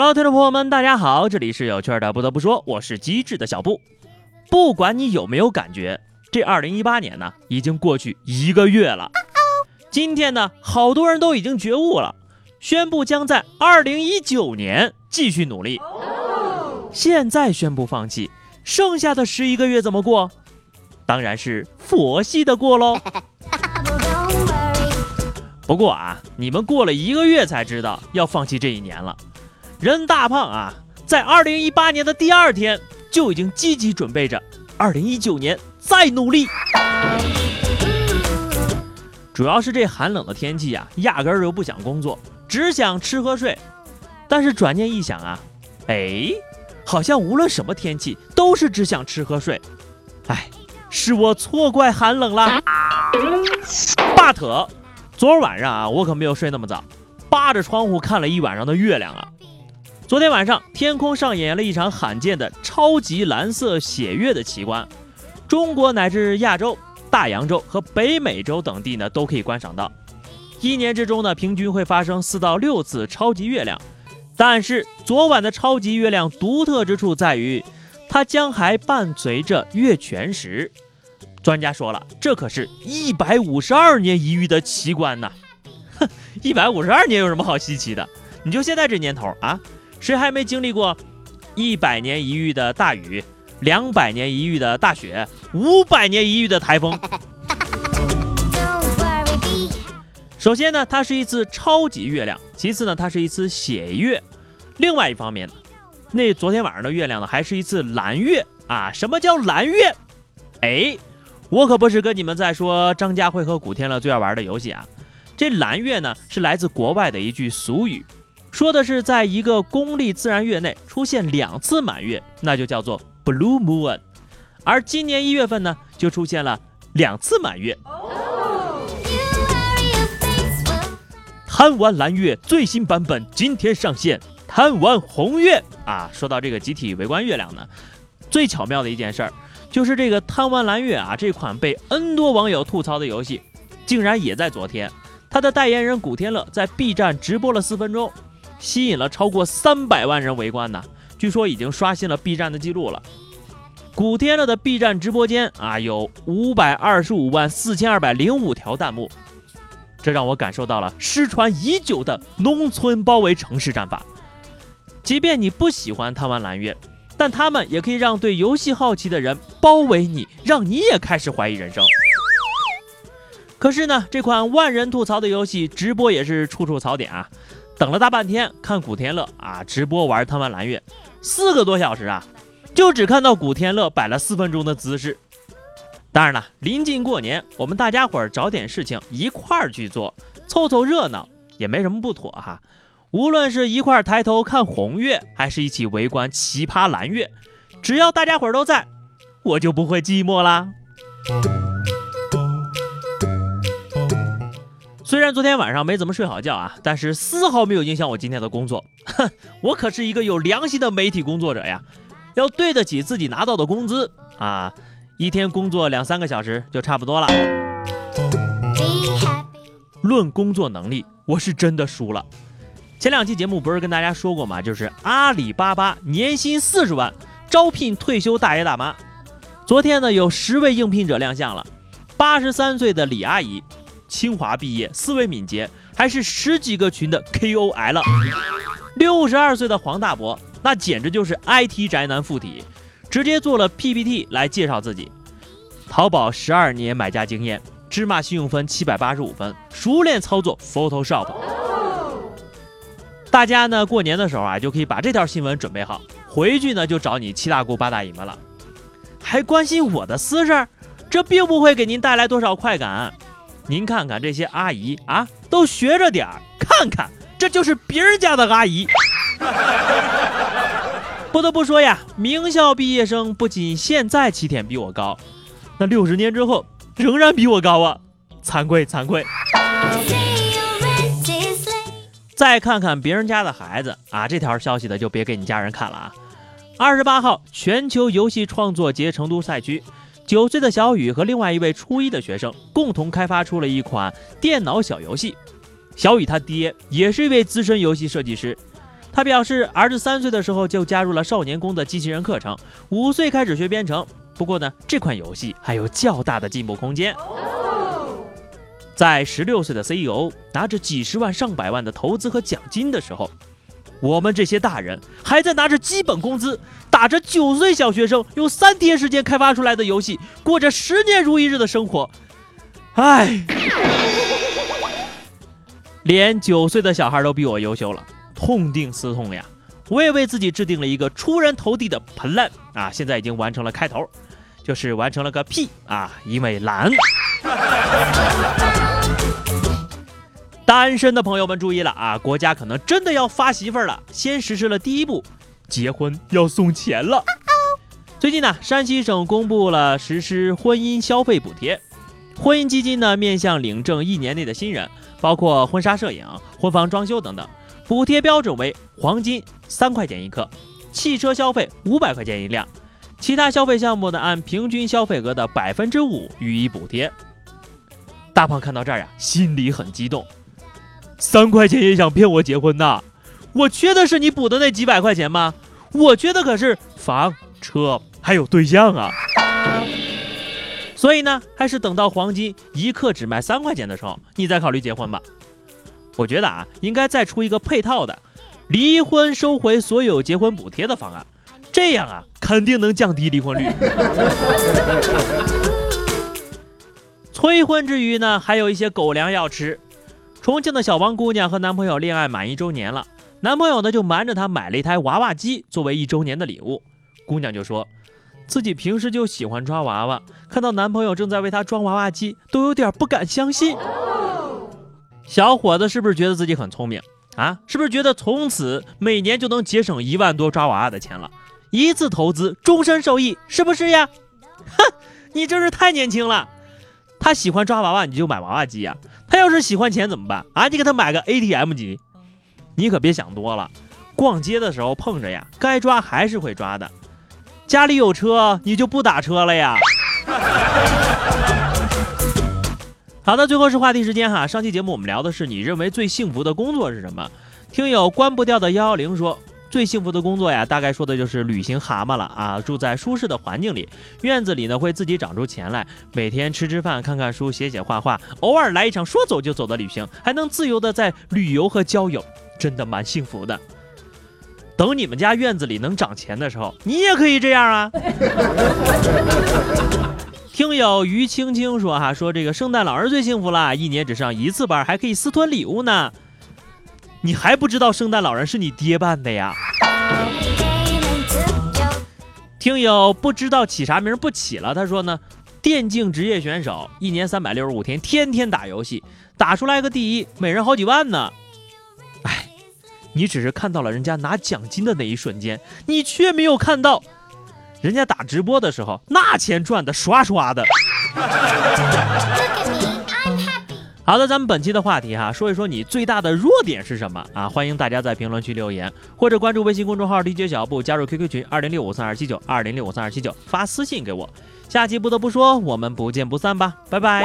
Hello，听众朋友们，大家好，这里是有趣的。不得不说，我是机智的小布。不管你有没有感觉，这二零一八年呢，已经过去一个月了。今天呢，好多人都已经觉悟了，宣布将在二零一九年继续努力。现在宣布放弃，剩下的十一个月怎么过？当然是佛系的过喽。不过啊，你们过了一个月才知道要放弃这一年了。任大胖啊，在二零一八年的第二天就已经积极准备着，二零一九年再努力。主要是这寒冷的天气啊，压根儿就不想工作，只想吃喝睡。但是转念一想啊，哎，好像无论什么天气都是只想吃喝睡。哎，是我错怪寒冷了。巴特，昨晚上啊，我可没有睡那么早，扒着窗户看了一晚上的月亮啊。昨天晚上，天空上演了一场罕见的超级蓝色血月的奇观，中国乃至亚洲、大洋洲和北美洲等地呢都可以观赏到。一年之中呢，平均会发生四到六次超级月亮。但是昨晚的超级月亮独特之处在于，它将还伴随着月全食。专家说了，这可是一百五十二年一遇的奇观呐！哼，一百五十二年有什么好稀奇的？你就现在这年头啊！谁还没经历过一百年一遇的大雨、两百年一遇的大雪、五百年一遇的台风？首先呢，它是一次超级月亮；其次呢，它是一次血月；另外一方面呢，那昨天晚上的月亮呢，还是一次蓝月啊！什么叫蓝月？哎，我可不是跟你们在说张家辉和古天乐最爱玩的游戏啊！这蓝月呢，是来自国外的一句俗语。说的是，在一个公历自然月内出现两次满月，那就叫做 blue moon。而今年一月份呢，就出现了两次满月。贪玩蓝月最新版本今天上线，贪玩红月啊！说到这个集体围观月亮呢，最巧妙的一件事儿，就是这个贪玩蓝月啊，这款被 N 多网友吐槽的游戏，竟然也在昨天，他的代言人古天乐在 B 站直播了四分钟。吸引了超过三百万人围观呢，据说已经刷新了 B 站的记录了。古天乐的 B 站直播间啊，有五百二十五万四千二百零五条弹幕，这让我感受到了失传已久的农村包围城市战法。即便你不喜欢贪玩蓝月，但他们也可以让对游戏好奇的人包围你，让你也开始怀疑人生。可是呢，这款万人吐槽的游戏直播也是处处槽点啊。等了大半天，看古天乐啊直播玩贪玩蓝月，四个多小时啊，就只看到古天乐摆了四分钟的姿势。当然了，临近过年，我们大家伙儿找点事情一块儿去做，凑凑热闹也没什么不妥哈。无论是一块儿抬头看红月，还是一起围观奇葩蓝月，只要大家伙儿都在，我就不会寂寞啦。虽然昨天晚上没怎么睡好觉啊，但是丝毫没有影响我今天的工作。哼，我可是一个有良心的媒体工作者呀，要对得起自己拿到的工资啊！一天工作两三个小时就差不多了。论工作能力，我是真的输了。前两期节目不是跟大家说过吗？就是阿里巴巴年薪四十万，招聘退休大爷大妈。昨天呢，有十位应聘者亮相了，八十三岁的李阿姨。清华毕业，思维敏捷，还是十几个群的 KOL。六十二岁的黄大伯，那简直就是 IT 宅男附体，直接做了 PPT 来介绍自己。淘宝十二年买家经验，芝麻信用分七百八十五分，熟练操作 Photoshop。大家呢过年的时候啊，就可以把这条新闻准备好，回去呢就找你七大姑八大姨们了。还关心我的私事儿，这并不会给您带来多少快感。您看看这些阿姨啊，都学着点儿，看看，这就是别人家的阿姨。不得不说呀，名校毕业生不仅现在起点比我高，那六十年之后仍然比我高啊，惭愧惭愧。再看看别人家的孩子啊，这条消息的就别给你家人看了啊。二十八号，全球游戏创作节成都赛区。九岁的小雨和另外一位初一的学生共同开发出了一款电脑小游戏。小雨他爹也是一位资深游戏设计师，他他表示，儿子三岁的时候就加入了少年宫的机器人课程，五岁开始学编程。不过呢，这款游戏还有较大的进步空间。在十六岁的 CEO 拿着几十万上百万的投资和奖金的时候，我们这些大人还在拿着基本工资，打着九岁小学生用三天时间开发出来的游戏，过着十年如一日的生活。唉，连九岁的小孩都比我优秀了，痛定思痛呀！我也为自己制定了一个出人头地的 plan 啊，现在已经完成了开头，就是完成了个屁啊，因为懒。单身的朋友们注意了啊！国家可能真的要发媳妇儿了，先实施了第一步，结婚要送钱了。最近呢，山西省公布了实施婚姻消费补贴，婚姻基金呢面向领证一年内的新人，包括婚纱摄影、婚房装修等等，补贴标准为黄金三块钱一克，汽车消费五百块钱一辆，其他消费项目呢按平均消费额的百分之五予以补贴。大胖看到这儿呀，心里很激动。三块钱也想骗我结婚呐？我缺的是你补的那几百块钱吗？我缺的可是房、车还有对象啊！所以呢，还是等到黄金一克只卖三块钱的时候，你再考虑结婚吧。我觉得啊，应该再出一个配套的，离婚收回所有结婚补贴的方案，这样啊，肯定能降低离婚率。催婚之余呢，还有一些狗粮要吃。重庆的小王姑娘和男朋友恋爱满一周年了，男朋友呢就瞒着她买了一台娃娃机作为一周年的礼物。姑娘就说自己平时就喜欢抓娃娃，看到男朋友正在为她装娃娃机，都有点不敢相信。小伙子是不是觉得自己很聪明啊？是不是觉得从此每年就能节省一万多抓娃娃的钱了？一次投资，终身受益，是不是呀？哼，你真是太年轻了。他喜欢抓娃娃，你就买娃娃机呀。他要是喜欢钱怎么办啊？你给他买个 ATM 机，你可别想多了。逛街的时候碰着呀，该抓还是会抓的。家里有车，你就不打车了呀？好的，最后是话题时间哈。上期节目我们聊的是你认为最幸福的工作是什么？听友关不掉的幺幺零说。最幸福的工作呀，大概说的就是旅行蛤蟆了啊！住在舒适的环境里，院子里呢会自己长出钱来，每天吃吃饭、看看书、写写画画，偶尔来一场说走就走的旅行，还能自由的在旅游和交友，真的蛮幸福的。等你们家院子里能长钱的时候，你也可以这样啊！听友于青青说哈，说这个圣诞老人最幸福了，一年只上一次班，还可以私吞礼物呢。你还不知道圣诞老人是你爹扮的呀？听友不知道起啥名不起了，他说呢，电竞职业选手，一年三百六十五天，天天打游戏，打出来个第一，每人好几万呢。哎，你只是看到了人家拿奖金的那一瞬间，你却没有看到人家打直播的时候，那钱赚的刷刷的。好的，咱们本期的话题哈，说一说你最大的弱点是什么啊？欢迎大家在评论区留言，或者关注微信公众号 DJ 小布，加入 QQ 群二零六五三二七九二零六五三二七九，发私信给我。下期不得不说，我们不见不散吧，拜拜。